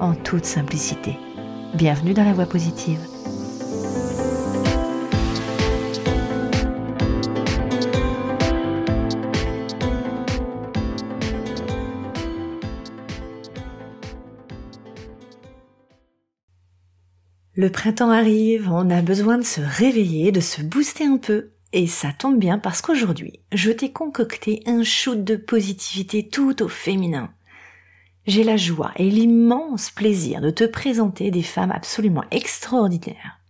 en toute simplicité. Bienvenue dans la voie positive. Le printemps arrive, on a besoin de se réveiller, de se booster un peu. Et ça tombe bien parce qu'aujourd'hui, je t'ai concocté un shoot de positivité tout au féminin. J'ai la joie et l'immense plaisir de te présenter des femmes absolument extraordinaires.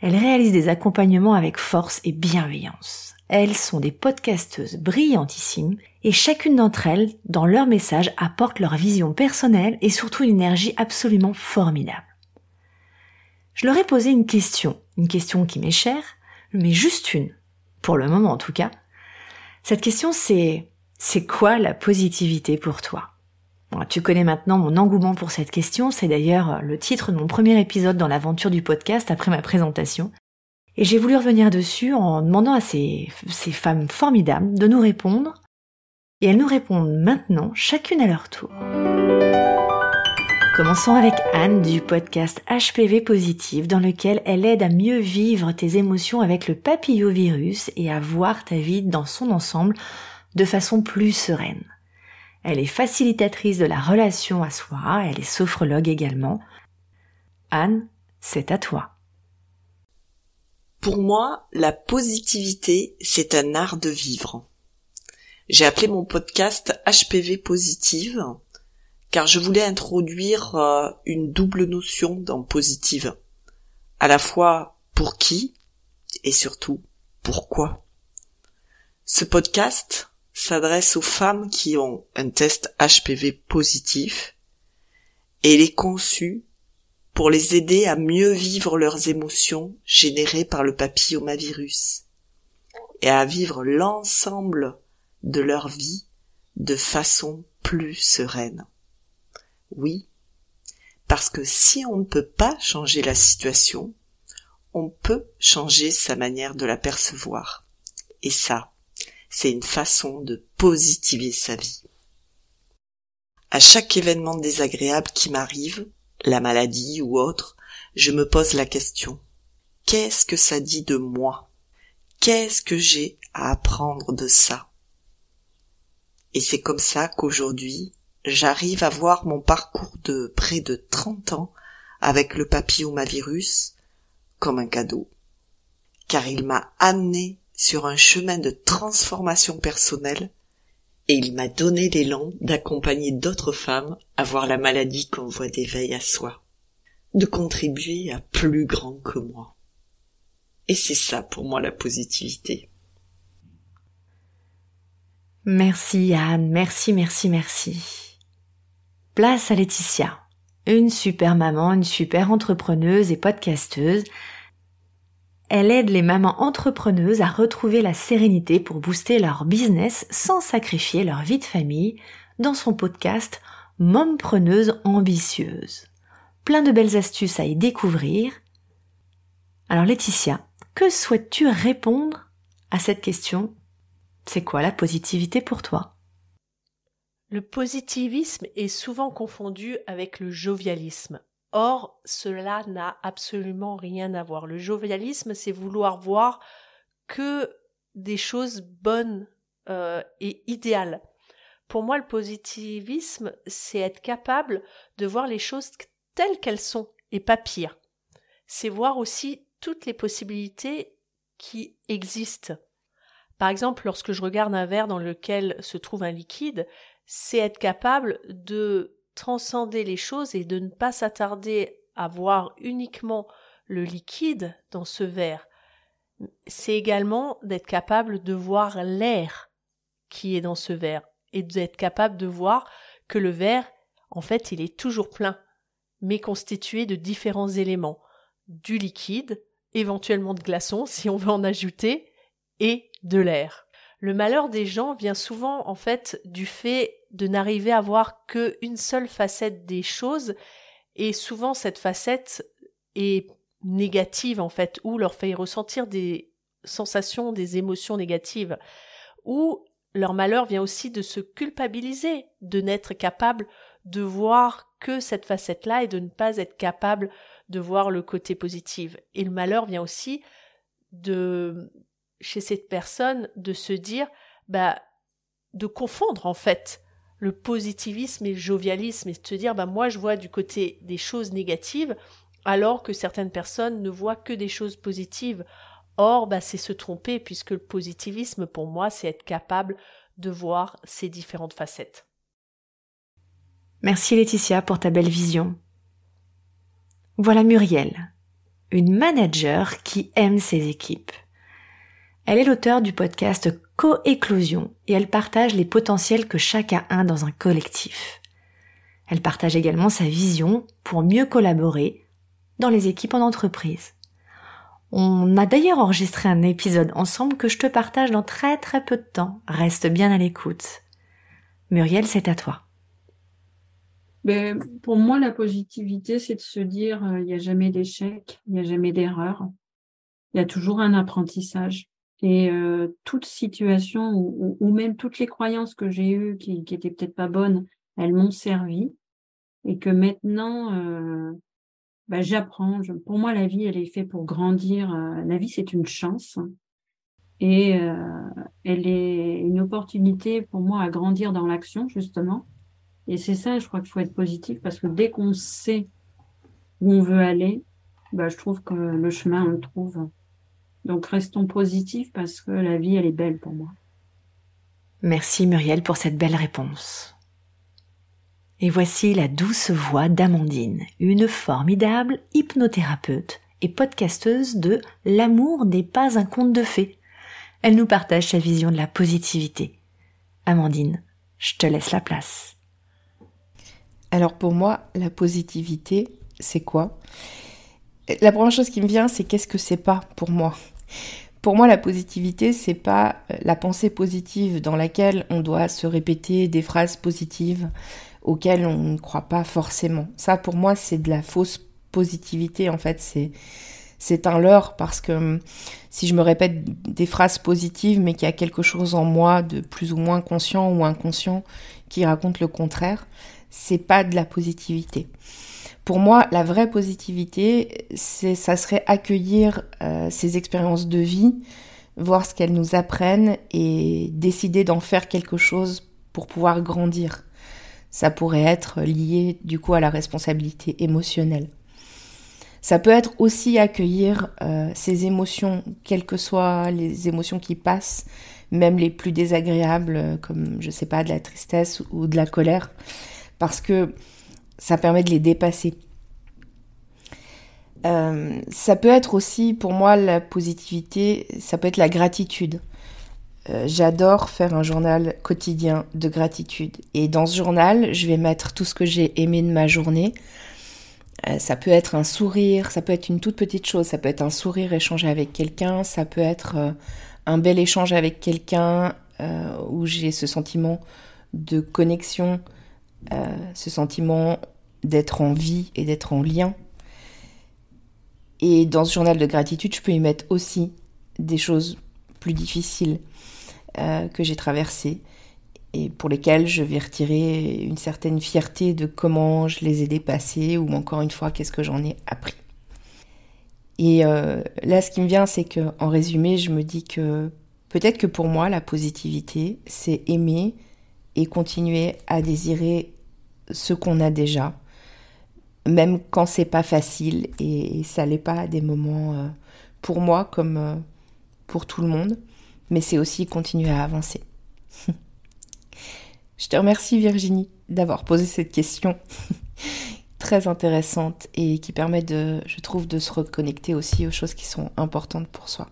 Elles réalisent des accompagnements avec force et bienveillance. Elles sont des podcasteuses brillantissimes et chacune d'entre elles, dans leur message, apporte leur vision personnelle et surtout une énergie absolument formidable. Je leur ai posé une question, une question qui m'est chère, mais juste une, pour le moment en tout cas. Cette question c'est c'est quoi la positivité pour toi? Tu connais maintenant mon engouement pour cette question, c'est d'ailleurs le titre de mon premier épisode dans l'aventure du podcast après ma présentation. Et j'ai voulu revenir dessus en demandant à ces, ces femmes formidables de nous répondre. Et elles nous répondent maintenant, chacune à leur tour. Commençons avec Anne du podcast HPV Positif dans lequel elle aide à mieux vivre tes émotions avec le papillovirus et à voir ta vie dans son ensemble de façon plus sereine. Elle est facilitatrice de la relation à soi, elle est sophrologue également. Anne, c'est à toi. Pour moi, la positivité, c'est un art de vivre. J'ai appelé mon podcast HPV Positive car je voulais introduire euh, une double notion dans positive. À la fois pour qui et surtout pourquoi. Ce podcast s'adresse aux femmes qui ont un test HPV positif et il est conçu pour les aider à mieux vivre leurs émotions générées par le papillomavirus et à vivre l'ensemble de leur vie de façon plus sereine. Oui, parce que si on ne peut pas changer la situation, on peut changer sa manière de la percevoir. Et ça, c'est une façon de positiver sa vie. À chaque événement désagréable qui m'arrive, la maladie ou autre, je me pose la question. Qu'est-ce que ça dit de moi? Qu'est-ce que j'ai à apprendre de ça? Et c'est comme ça qu'aujourd'hui, j'arrive à voir mon parcours de près de 30 ans avec le papillomavirus comme un cadeau, car il m'a amené sur un chemin de transformation personnelle et il m'a donné l'élan d'accompagner d'autres femmes à voir la maladie comme voie d'éveil à soi, de contribuer à plus grand que moi. Et c'est ça pour moi la positivité. Merci Anne, merci, merci, merci. Place à Laetitia. Une super maman, une super entrepreneuse et podcasteuse. Elle aide les mamans entrepreneuses à retrouver la sérénité pour booster leur business sans sacrifier leur vie de famille dans son podcast Mompreneuse ambitieuse. Plein de belles astuces à y découvrir. Alors Laetitia, que souhaites-tu répondre à cette question? C'est quoi la positivité pour toi? Le positivisme est souvent confondu avec le jovialisme. Or, cela n'a absolument rien à voir. Le jovialisme, c'est vouloir voir que des choses bonnes euh, et idéales. Pour moi, le positivisme, c'est être capable de voir les choses telles qu'elles sont et pas pire. C'est voir aussi toutes les possibilités qui existent. Par exemple, lorsque je regarde un verre dans lequel se trouve un liquide, c'est être capable de transcender les choses et de ne pas s'attarder à voir uniquement le liquide dans ce verre. C'est également d'être capable de voir l'air qui est dans ce verre et d'être capable de voir que le verre, en fait, il est toujours plein. mais constitué de différents éléments, du liquide, éventuellement de glaçons si on veut en ajouter, et de l'air. Le malheur des gens vient souvent en fait du fait de n'arriver à voir qu'une seule facette des choses et souvent cette facette est négative en fait ou leur fait ressentir des sensations, des émotions négatives ou leur malheur vient aussi de se culpabiliser, de n'être capable de voir que cette facette-là et de ne pas être capable de voir le côté positif. Et le malheur vient aussi de chez cette personne de se dire bah de confondre en fait le positivisme et le jovialisme et de se dire bah moi je vois du côté des choses négatives alors que certaines personnes ne voient que des choses positives. Or bah c'est se tromper puisque le positivisme pour moi c'est être capable de voir ces différentes facettes. Merci Laetitia pour ta belle vision. Voilà Muriel, une manager qui aime ses équipes. Elle est l'auteur du podcast Coéclosion et elle partage les potentiels que chacun a dans un collectif. Elle partage également sa vision pour mieux collaborer dans les équipes en entreprise. On a d'ailleurs enregistré un épisode ensemble que je te partage dans très très peu de temps. Reste bien à l'écoute. Muriel, c'est à toi. Ben, pour moi, la positivité, c'est de se dire, euh, il n'y a jamais d'échec, il n'y a jamais d'erreur. Il y a toujours un apprentissage. Et euh, toute situation ou, même toutes les croyances que j'ai eues qui, qui étaient peut-être pas bonnes, elles m'ont servi. Et que maintenant, euh, bah, j'apprends. pour moi, la vie, elle est faite pour grandir. Euh, la vie, c'est une chance. Et elle est une opportunité pour moi à grandir dans l'action, justement. Et c'est ça, je crois qu'il faut être positif parce que dès qu'on sait où on veut aller, bah, je trouve que le chemin, on le trouve. Donc restons positifs parce que la vie, elle est belle pour moi. Merci Muriel pour cette belle réponse. Et voici la douce voix d'Amandine, une formidable hypnothérapeute et podcasteuse de L'amour n'est pas un conte de fées. Elle nous partage sa vision de la positivité. Amandine, je te laisse la place. Alors pour moi, la positivité, c'est quoi? La première chose qui me vient, c'est qu'est-ce que c'est pas pour moi? Pour moi, la positivité, c'est pas euh, la pensée positive dans laquelle on doit se répéter des phrases positives auxquelles on ne croit pas forcément. Ça, pour moi, c'est de la fausse positivité. En fait, c'est c'est un leurre parce que hum, si je me répète des phrases positives, mais qu'il y a quelque chose en moi de plus ou moins conscient ou inconscient qui raconte le contraire, c'est pas de la positivité. Pour moi, la vraie positivité, c'est, ça serait accueillir euh, ces expériences de vie, voir ce qu'elles nous apprennent et décider d'en faire quelque chose pour pouvoir grandir. Ça pourrait être lié du coup à la responsabilité émotionnelle. Ça peut être aussi accueillir euh, ces émotions, quelles que soient les émotions qui passent, même les plus désagréables, comme je sais pas de la tristesse ou de la colère, parce que ça permet de les dépasser. Euh, ça peut être aussi, pour moi, la positivité, ça peut être la gratitude. Euh, j'adore faire un journal quotidien de gratitude. Et dans ce journal, je vais mettre tout ce que j'ai aimé de ma journée. Euh, ça peut être un sourire, ça peut être une toute petite chose, ça peut être un sourire échangé avec quelqu'un, ça peut être un bel échange avec quelqu'un où j'ai ce sentiment de connexion, ce sentiment d'être en vie et d'être en lien. Et dans ce journal de gratitude, je peux y mettre aussi des choses plus difficiles euh, que j'ai traversées et pour lesquelles je vais retirer une certaine fierté de comment je les ai dépassées ou encore une fois qu'est-ce que j'en ai appris. Et euh, là, ce qui me vient, c'est que en résumé, je me dis que peut-être que pour moi, la positivité, c'est aimer et continuer à désirer ce qu'on a déjà, même quand c'est pas facile et ça l'est pas à des moments euh, pour moi comme euh, pour tout le monde, mais c'est aussi continuer à avancer. Je te remercie Virginie d'avoir posé cette question très intéressante et qui permet de, je trouve, de se reconnecter aussi aux choses qui sont importantes pour soi.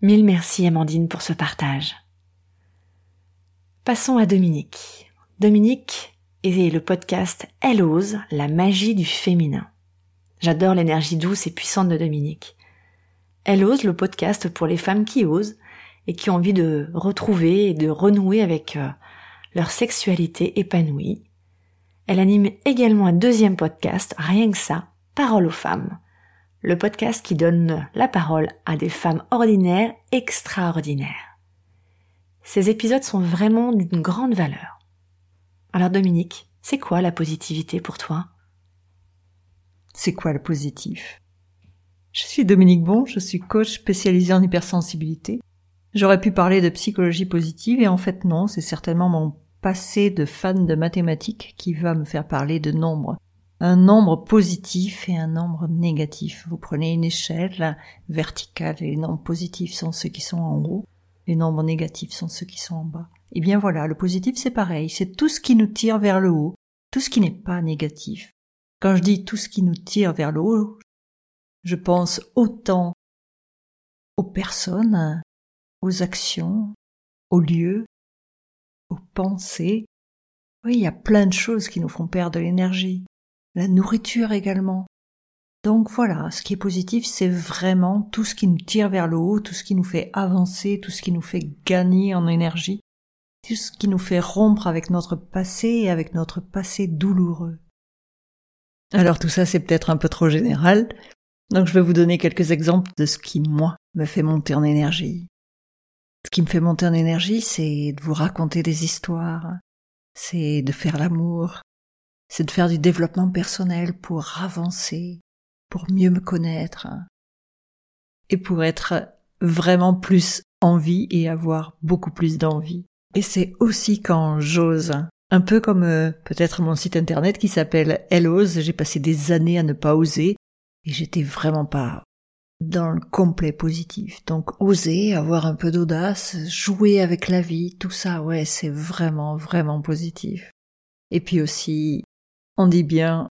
Mille merci Amandine pour ce partage. Passons à Dominique. Dominique, et le podcast Elle ose, la magie du féminin. J'adore l'énergie douce et puissante de Dominique. Elle ose le podcast pour les femmes qui osent et qui ont envie de retrouver et de renouer avec euh, leur sexualité épanouie. Elle anime également un deuxième podcast, rien que ça, Parole aux femmes. Le podcast qui donne la parole à des femmes ordinaires extraordinaires. Ces épisodes sont vraiment d'une grande valeur. Alors Dominique, c'est quoi la positivité pour toi? C'est quoi le positif? Je suis Dominique Bon, je suis coach spécialisé en hypersensibilité. J'aurais pu parler de psychologie positive et en fait non, c'est certainement mon passé de fan de mathématiques qui va me faire parler de nombres. Un nombre positif et un nombre négatif. Vous prenez une échelle verticale et les nombres positifs sont ceux qui sont en haut, les nombres négatifs sont ceux qui sont en bas. Eh bien voilà, le positif c'est pareil, c'est tout ce qui nous tire vers le haut, tout ce qui n'est pas négatif. Quand je dis tout ce qui nous tire vers le haut, je pense autant aux personnes, aux actions, aux lieux, aux pensées. Oui, il y a plein de choses qui nous font perdre l'énergie. La nourriture également. Donc voilà, ce qui est positif, c'est vraiment tout ce qui nous tire vers le haut, tout ce qui nous fait avancer, tout ce qui nous fait gagner en énergie, ce qui nous fait rompre avec notre passé et avec notre passé douloureux. Alors tout ça, c'est peut-être un peu trop général, donc je vais vous donner quelques exemples de ce qui, moi, me fait monter en énergie. Ce qui me fait monter en énergie, c'est de vous raconter des histoires, c'est de faire l'amour, c'est de faire du développement personnel pour avancer, pour mieux me connaître, et pour être vraiment plus en vie et avoir beaucoup plus d'envie. Et c'est aussi quand j'ose, un peu comme euh, peut-être mon site internet qui s'appelle Elle ose, j'ai passé des années à ne pas oser, et j'étais vraiment pas dans le complet positif. Donc oser, avoir un peu d'audace, jouer avec la vie, tout ça, ouais, c'est vraiment, vraiment positif. Et puis aussi, on dit bien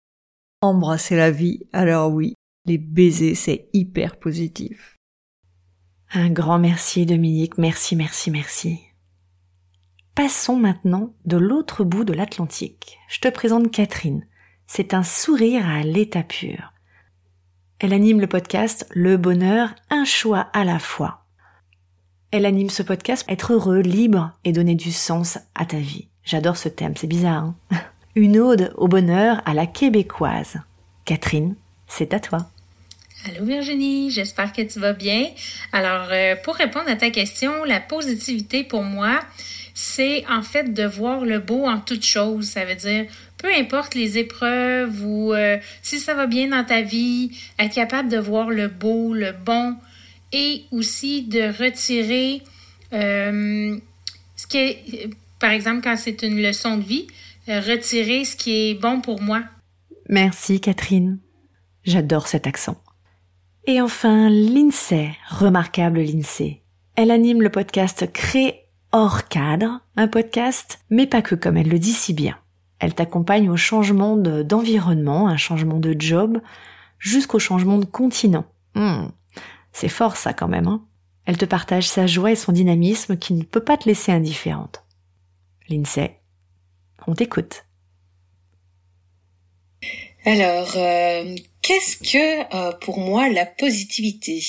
embrasser la vie, alors oui, les baisers, c'est hyper positif. Un grand merci Dominique, merci, merci, merci. Passons maintenant de l'autre bout de l'Atlantique. Je te présente Catherine. C'est un sourire à l'état pur. Elle anime le podcast Le bonheur, un choix à la fois. Elle anime ce podcast Être heureux, libre et donner du sens à ta vie. J'adore ce thème, c'est bizarre. Hein? Une ode au bonheur à la québécoise. Catherine, c'est à toi. Allô Virginie, j'espère que tu vas bien. Alors, euh, pour répondre à ta question, la positivité pour moi, c'est en fait de voir le beau en toute chose. Ça veut dire, peu importe les épreuves ou euh, si ça va bien dans ta vie, être capable de voir le beau, le bon et aussi de retirer euh, ce qui est, par exemple, quand c'est une leçon de vie, euh, retirer ce qui est bon pour moi. Merci Catherine. J'adore cet accent. Et enfin, Lindsay, remarquable Lindsay. Elle anime le podcast Crée hors cadre, un podcast, mais pas que comme elle le dit si bien. Elle t'accompagne au changement d'environnement, un changement de job, jusqu'au changement de continent. Hmm, c'est fort ça quand même. Hein elle te partage sa joie et son dynamisme qui ne peut pas te laisser indifférente. Lindsay, on t'écoute. Alors, euh, Qu'est-ce que euh, pour moi la positivité?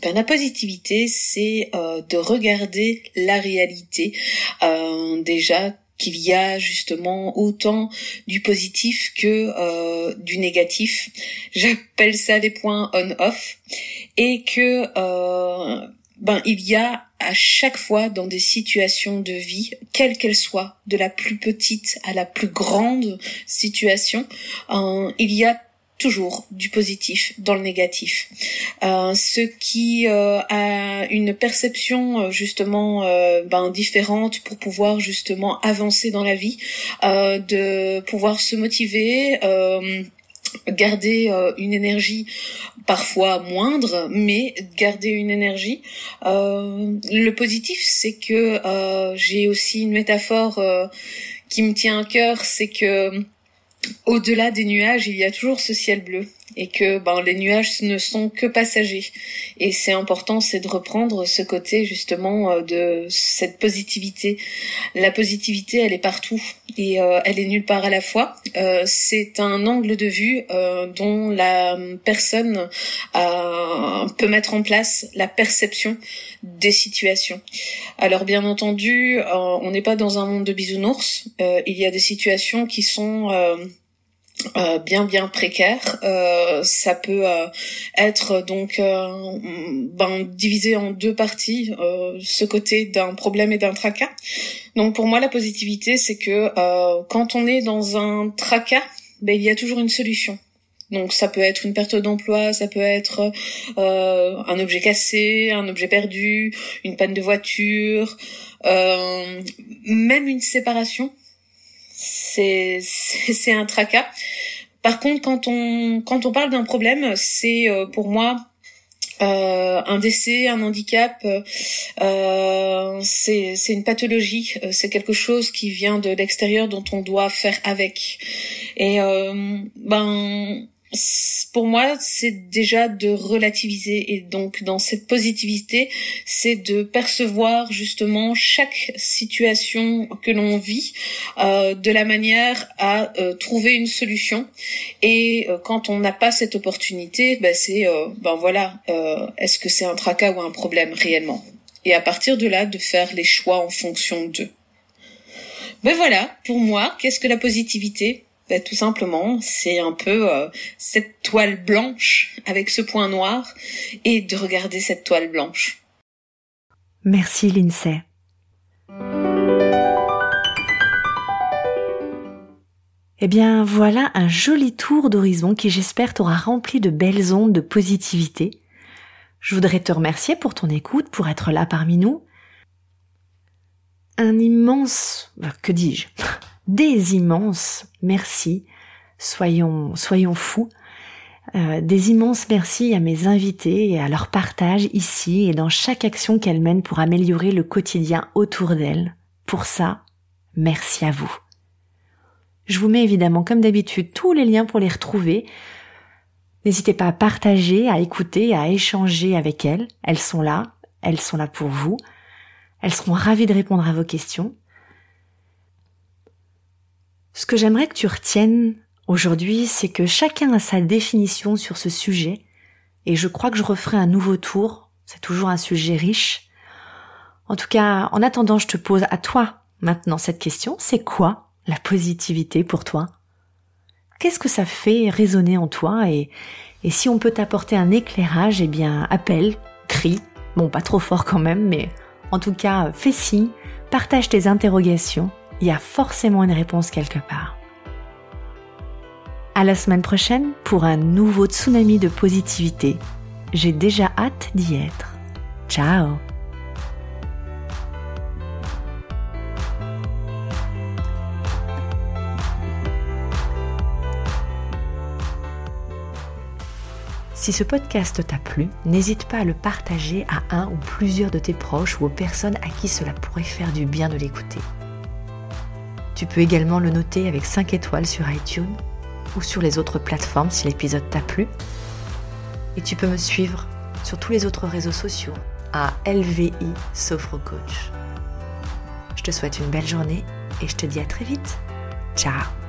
Ben, La positivité, c'est euh, de regarder la réalité. Euh, déjà qu'il y a justement autant du positif que du négatif. J'appelle ça des points on-off. Et que ben il y a à chaque fois dans des situations de vie, quelles qu'elles soient, de la plus petite à la plus grande situation, il y a toujours du positif dans le négatif. Euh, ce qui euh, a une perception euh, justement euh, ben, différente pour pouvoir justement avancer dans la vie, euh, de pouvoir se motiver, garder une énergie parfois moindre, mais garder une énergie. le positif, c'est que j'ai aussi une métaphore qui me tient à cœur, c'est que au-delà des nuages, il y a toujours ce ciel bleu. Et que ben les nuages ne sont que passagers. Et c'est important c'est de reprendre ce côté justement euh, de cette positivité. La positivité elle est partout. Et euh, elle est nulle part à la fois. Euh, c'est un angle de vue dont la personne peut mettre en place la perception des situations. Alors bien entendu on n'est pas dans un monde de bisounours. Il y a des situations qui sont euh, bien bien précaire. Euh, ça peut euh, être donc ben, divisé en deux parties, ce côté d'un problème et d'un tracas. Donc pour moi la positivité c'est que quand on est dans un tracas, ben, il y a toujours une solution. Donc ça peut être une perte d'emploi, ça peut être un objet cassé, un objet perdu, une panne de voiture, même une séparation c'est c'est un tracas. Par contre, quand on quand on parle d'un problème, c'est euh, pour moi euh, un décès, un handicap, euh, c'est une pathologie, euh, c'est quelque chose qui vient de l'extérieur dont on doit faire avec. Et ben pour moi, c'est déjà de relativiser et donc dans cette positivité, c'est de percevoir justement chaque situation que l'on vit euh, de la manière à euh, trouver une solution. Et euh, quand on n'a pas cette opportunité, ben c'est ben voilà, est-ce que c'est un tracas ou un problème réellement? Et à partir de là, de faire les choix en fonction d'eux. Ben voilà, pour moi, qu'est-ce que la positivité? Ben, tout simplement, c'est un peu euh, cette toile blanche avec ce point noir et de regarder cette toile blanche. Merci Lindsay. Eh bien voilà un joli tour d'horizon qui j'espère t'aura rempli de belles ondes de positivité. Je voudrais te remercier pour ton écoute, pour être là parmi nous. Un immense, euh, que dis-je, des immenses merci. Soyons, soyons fous. Euh, des immenses merci à mes invités et à leur partage ici et dans chaque action qu'elles mènent pour améliorer le quotidien autour d'elles. Pour ça, merci à vous. Je vous mets évidemment comme d'habitude tous les liens pour les retrouver. N'hésitez pas à partager, à écouter, à échanger avec elles. Elles sont là, elles sont là pour vous. Elles seront ravies de répondre à vos questions. Ce que j'aimerais que tu retiennes aujourd'hui, c'est que chacun a sa définition sur ce sujet, et je crois que je referai un nouveau tour, c'est toujours un sujet riche. En tout cas, en attendant, je te pose à toi maintenant cette question, c'est quoi la positivité pour toi? Qu'est-ce que ça fait résonner en toi? Et, si on peut t'apporter un éclairage, eh bien, appelle, crie, bon, pas trop fort quand même, mais en tout cas, fais signe, partage tes interrogations il y a forcément une réponse quelque part. À la semaine prochaine pour un nouveau tsunami de positivité. J'ai déjà hâte d'y être. Ciao Si ce podcast t'a plu, n'hésite pas à le partager à un ou plusieurs de tes proches ou aux personnes à qui cela pourrait faire du bien de l'écouter. Tu peux également le noter avec 5 étoiles sur iTunes ou sur les autres plateformes si l'épisode t'a plu. Et tu peux me suivre sur tous les autres réseaux sociaux à LVI Coach. Je te souhaite une belle journée et je te dis à très vite. Ciao